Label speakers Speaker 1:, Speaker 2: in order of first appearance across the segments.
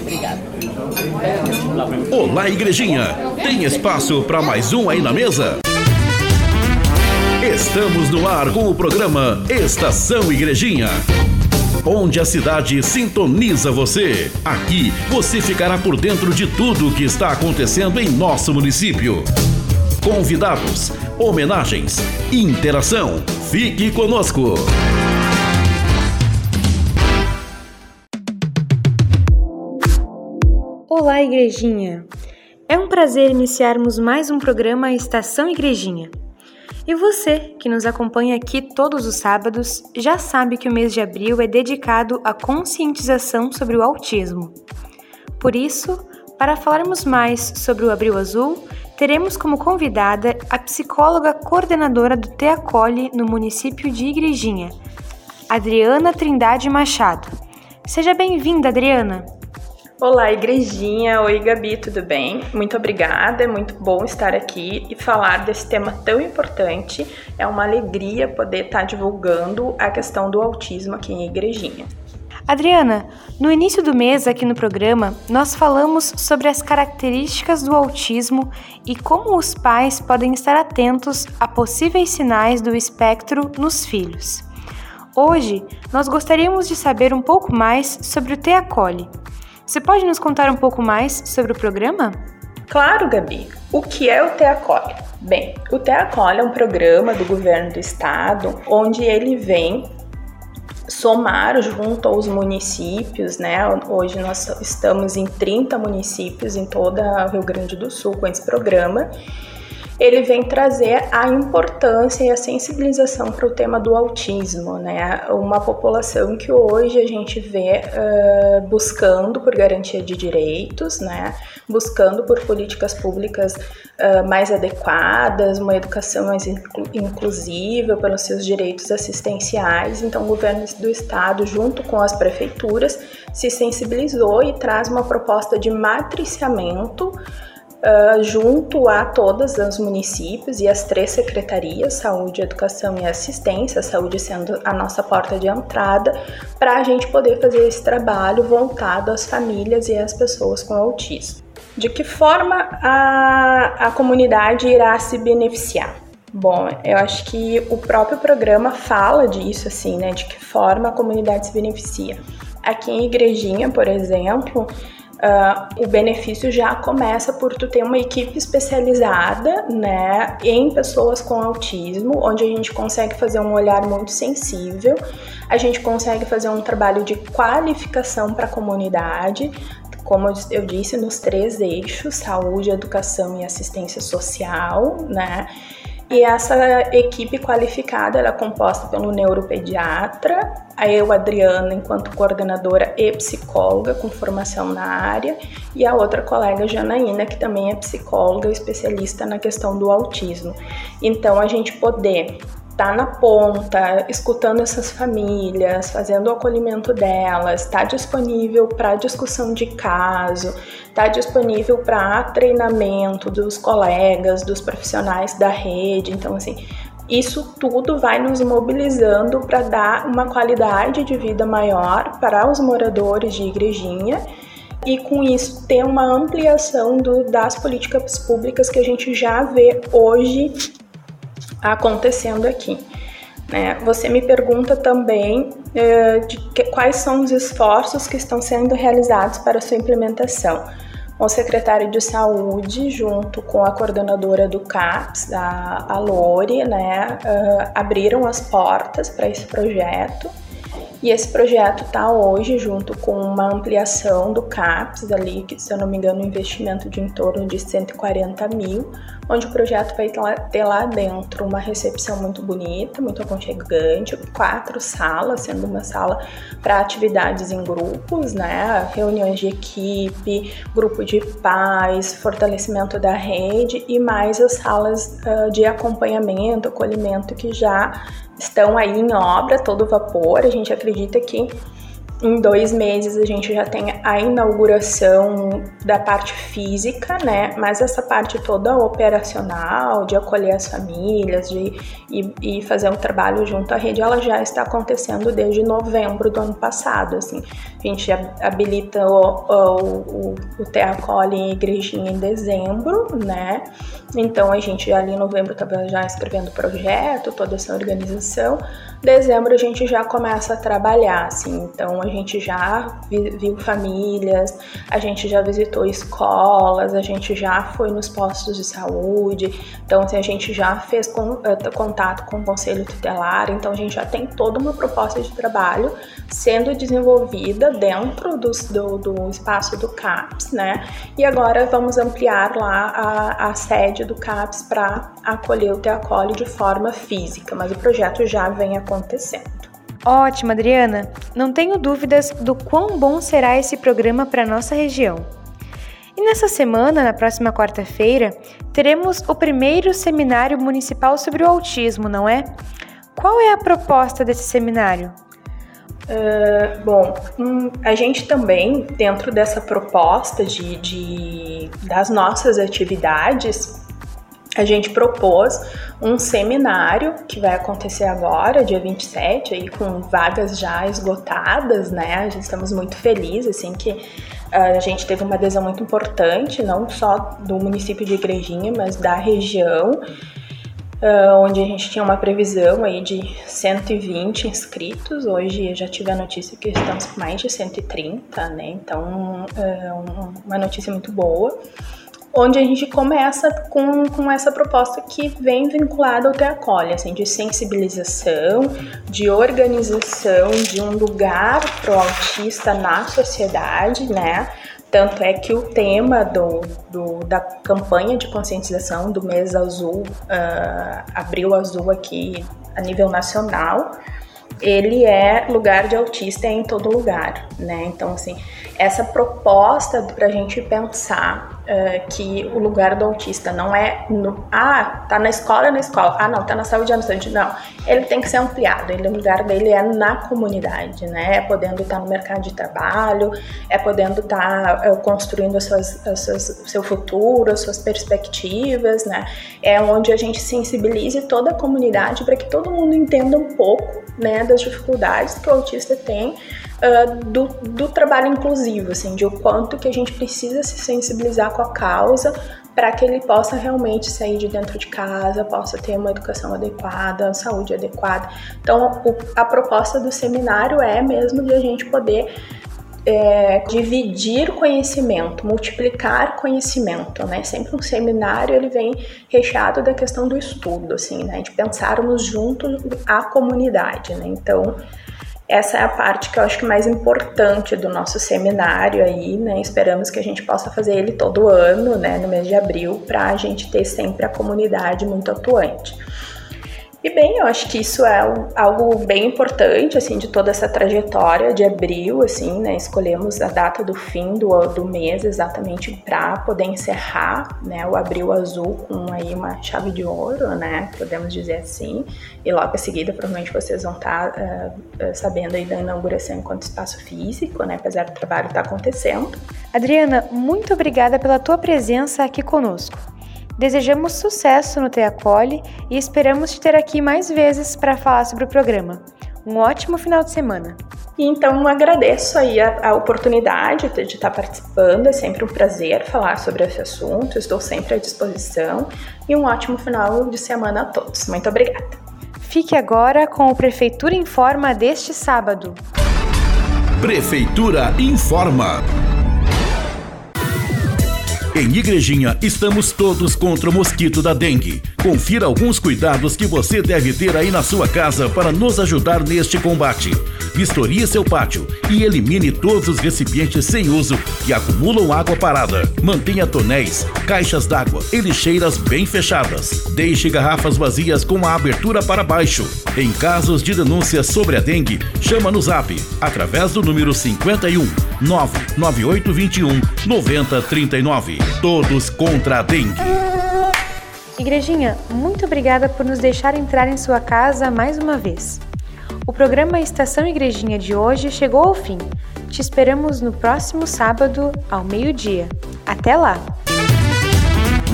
Speaker 1: Obrigada.
Speaker 2: Olá, igrejinha. Tem espaço para mais um aí na mesa? Estamos no ar com o programa Estação Igrejinha. Onde a cidade sintoniza você. Aqui você ficará por dentro de tudo o que está acontecendo em nosso município. Convidados, homenagens, interação. Fique conosco.
Speaker 3: Olá, Igrejinha! É um prazer iniciarmos mais um programa Estação Igrejinha. E você, que nos acompanha aqui todos os sábados, já sabe que o mês de abril é dedicado à conscientização sobre o autismo. Por isso, para falarmos mais sobre o Abril Azul, teremos como convidada a psicóloga coordenadora do TEACOLE no município de Igrejinha, Adriana Trindade Machado. Seja bem-vinda, Adriana!
Speaker 4: Olá, igrejinha. Oi, Gabi, tudo bem? Muito obrigada, é muito bom estar aqui e falar desse tema tão importante. É uma alegria poder estar divulgando a questão do autismo aqui em Igrejinha.
Speaker 3: Adriana, no início do mês aqui no programa, nós falamos sobre as características do autismo e como os pais podem estar atentos a possíveis sinais do espectro nos filhos. Hoje, nós gostaríamos de saber um pouco mais sobre o TEACOLE, você pode nos contar um pouco mais sobre o programa?
Speaker 4: Claro, Gabi. O que é o TEACOL? Bem, o TEACOL é um programa do governo do estado onde ele vem somar junto aos municípios, né? Hoje nós estamos em 30 municípios em toda o Rio Grande do Sul com esse programa ele vem trazer a importância e a sensibilização para o tema do autismo, né? Uma população que hoje a gente vê uh, buscando por garantia de direitos, né? Buscando por políticas públicas uh, mais adequadas, uma educação mais inclu inclusiva pelos seus direitos assistenciais. Então, o governo do estado, junto com as prefeituras, se sensibilizou e traz uma proposta de matriciamento uh, junto a todos os municípios e as três secretarias, saúde, educação e assistência, saúde sendo a nossa porta de entrada, para a gente poder fazer esse trabalho voltado às famílias e às pessoas com autismo. De que forma a, a comunidade irá se beneficiar? Bom, eu acho que o próprio programa fala disso, assim, né? De que forma a comunidade se beneficia. Aqui em Igrejinha, por exemplo, Uh, o benefício já começa por tu ter uma equipe especializada, né, em pessoas com autismo, onde a gente consegue fazer um olhar muito sensível, a gente consegue fazer um trabalho de qualificação para a comunidade, como eu disse, nos três eixos: saúde, educação e assistência social, né? E essa equipe qualificada ela é composta pelo neuropediatra, a eu, Adriana, enquanto coordenadora e psicóloga com formação na área, e a outra colega, Janaína, que também é psicóloga especialista na questão do autismo. Então, a gente poder tá na ponta, escutando essas famílias, fazendo o acolhimento delas, está disponível para discussão de caso, está disponível para treinamento dos colegas, dos profissionais da rede. Então, assim, isso tudo vai nos mobilizando para dar uma qualidade de vida maior para os moradores de Igrejinha e com isso ter uma ampliação do, das políticas públicas que a gente já vê hoje acontecendo aqui. Né? Você me pergunta também de que, quais são os esforços que estão sendo realizados para sua implementação. O secretário de Saúde, junto com a coordenadora do CAPS, a, a Lore, né, uh, abriram as portas para esse projeto e esse projeto está hoje junto com uma ampliação do CAPS ali, que se eu não me engano, um investimento de em torno de 140 mil, onde o projeto vai ter lá dentro uma recepção muito bonita, muito aconchegante, quatro salas, sendo uma sala para atividades em grupos, né? Reuniões de equipe, grupo de pais, fortalecimento da rede e mais as salas uh, de acompanhamento, acolhimento que já estão aí em obra, todo vapor. A gente acredita que em dois meses a gente já tem a inauguração da parte física, né? Mas essa parte toda operacional, de acolher as famílias, de e, e fazer um trabalho junto à rede, ela já está acontecendo desde novembro do ano passado. Assim, a gente habilita o, o, o, o Teacole em igrejinha em dezembro, né? Então a gente ali em novembro estava já escrevendo o projeto, toda essa organização. Dezembro a gente já começa a trabalhar, assim. Então a gente já viu famílias, a gente já visitou escolas, a gente já foi nos postos de saúde. Então assim, a gente já fez eh, contato com o conselho tutelar. Então a gente já tem toda uma proposta de trabalho sendo desenvolvida dentro do, do, do espaço do CAPS, né? E agora vamos ampliar lá a, a sede do CAPS para acolher o Teacole de forma física, mas o projeto já vem acontecendo.
Speaker 3: Ótimo, Adriana. Não tenho dúvidas do quão bom será esse programa para nossa região. E nessa semana, na próxima quarta-feira, teremos o primeiro seminário municipal sobre o autismo, não é? Qual é a proposta desse seminário?
Speaker 4: Uh, bom, hum, a gente também, dentro dessa proposta de, de, das nossas atividades, a gente propôs um seminário que vai acontecer agora, dia 27, aí com vagas já esgotadas, né? Estamos muito felizes, assim, que ah, a gente teve uma adesão muito importante, não só do município de Igrejinha, mas da região, uh, onde a gente tinha uma previsão aí de 120 inscritos. Hoje eu já tive a notícia que estamos com mais de 130, né? Então, uh, uma notícia muito boa onde a gente começa com, com essa proposta que vem vinculada ao Teacole, assim, de sensibilização, de organização de um lugar para o autista na sociedade, né? Tanto é que o tema do, do, da campanha de conscientização do mês azul, uh, abril azul aqui a nível nacional, ele é lugar de autista em todo lugar, né? Então, assim, essa proposta para a gente pensar uh, que o lugar do autista não é no, ah, tá na escola, é na escola, ah, não, tá na saúde, é na saúde, não. Ele tem que ser ampliado, ele, o lugar dele é na comunidade, né? É podendo estar no mercado de trabalho, é podendo estar uh, construindo as suas, as suas, seu futuro, as suas perspectivas, né? É onde a gente sensibilize toda a comunidade para que todo mundo entenda um pouco, né, das dificuldades que o autista tem uh, do, do trabalho inclusivo, assim, de o quanto que a gente precisa se sensibilizar com a causa para que ele possa realmente sair de dentro de casa, possa ter uma educação adequada, saúde adequada. Então, o, a proposta do seminário é mesmo de a gente poder é, dividir conhecimento, multiplicar conhecimento, né? Sempre um seminário ele vem recheado da questão do estudo, assim, né? De pensarmos juntos a comunidade, né? Então essa é a parte que eu acho que mais importante do nosso seminário aí, né? Esperamos que a gente possa fazer ele todo ano, né, no mês de abril, para a gente ter sempre a comunidade muito atuante. E bem, eu acho que isso é algo bem importante, assim, de toda essa trajetória de abril, assim, né? Escolhemos a data do fim do, do mês exatamente para poder encerrar, né? O abril azul com aí uma chave de ouro, né? Podemos dizer assim. E logo em seguida, provavelmente vocês vão estar tá, uh, sabendo aí da inauguração enquanto espaço físico, né? Apesar do trabalho estar tá acontecendo.
Speaker 3: Adriana, muito obrigada pela tua presença aqui conosco. Desejamos sucesso no Te Acolhe e esperamos te ter aqui mais vezes para falar sobre o programa. Um ótimo final de semana!
Speaker 4: Então agradeço aí a, a, oportunidade de estar participando, é sempre um prazer falar sobre esse assunto, estou sempre à disposição e um ótimo final de semana a todos. Muito obrigada.
Speaker 3: Fique agora com o Prefeitura Informa deste sábado.
Speaker 2: Prefeitura Informa. Em Igrejinha, estamos todos contra o mosquito da dengue. Confira alguns cuidados que você deve ter aí na sua casa para nos ajudar neste combate. Vistorie seu pátio e elimine todos os recipientes sem uso que acumulam água parada. Mantenha tonéis, caixas d'água e lixeiras bem fechadas. Deixe garrafas vazias com a abertura para baixo. Em casos de denúncias sobre a dengue, chama no zap através do número 51 99821 9039. Todos contra a dengue.
Speaker 3: Igrejinha, muito obrigada por nos deixar entrar em sua casa mais uma vez. O programa Estação Igrejinha de hoje chegou ao fim, Te esperamos no próximo sábado, ao meio-dia. Até lá!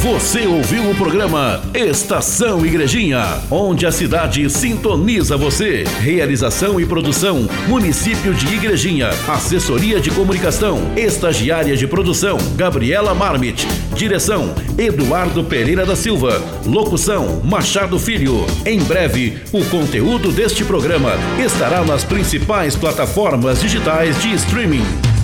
Speaker 2: Você ouviu o programa Estação Igrejinha, onde a cidade sintoniza você. Realização e produção: Município de Igrejinha. Assessoria de Comunicação, Estagiária de Produção: Gabriela Marmit. Direção: Eduardo Pereira da Silva. Locução: Machado Filho. Em breve, o conteúdo deste programa estará nas principais plataformas digitais de streaming.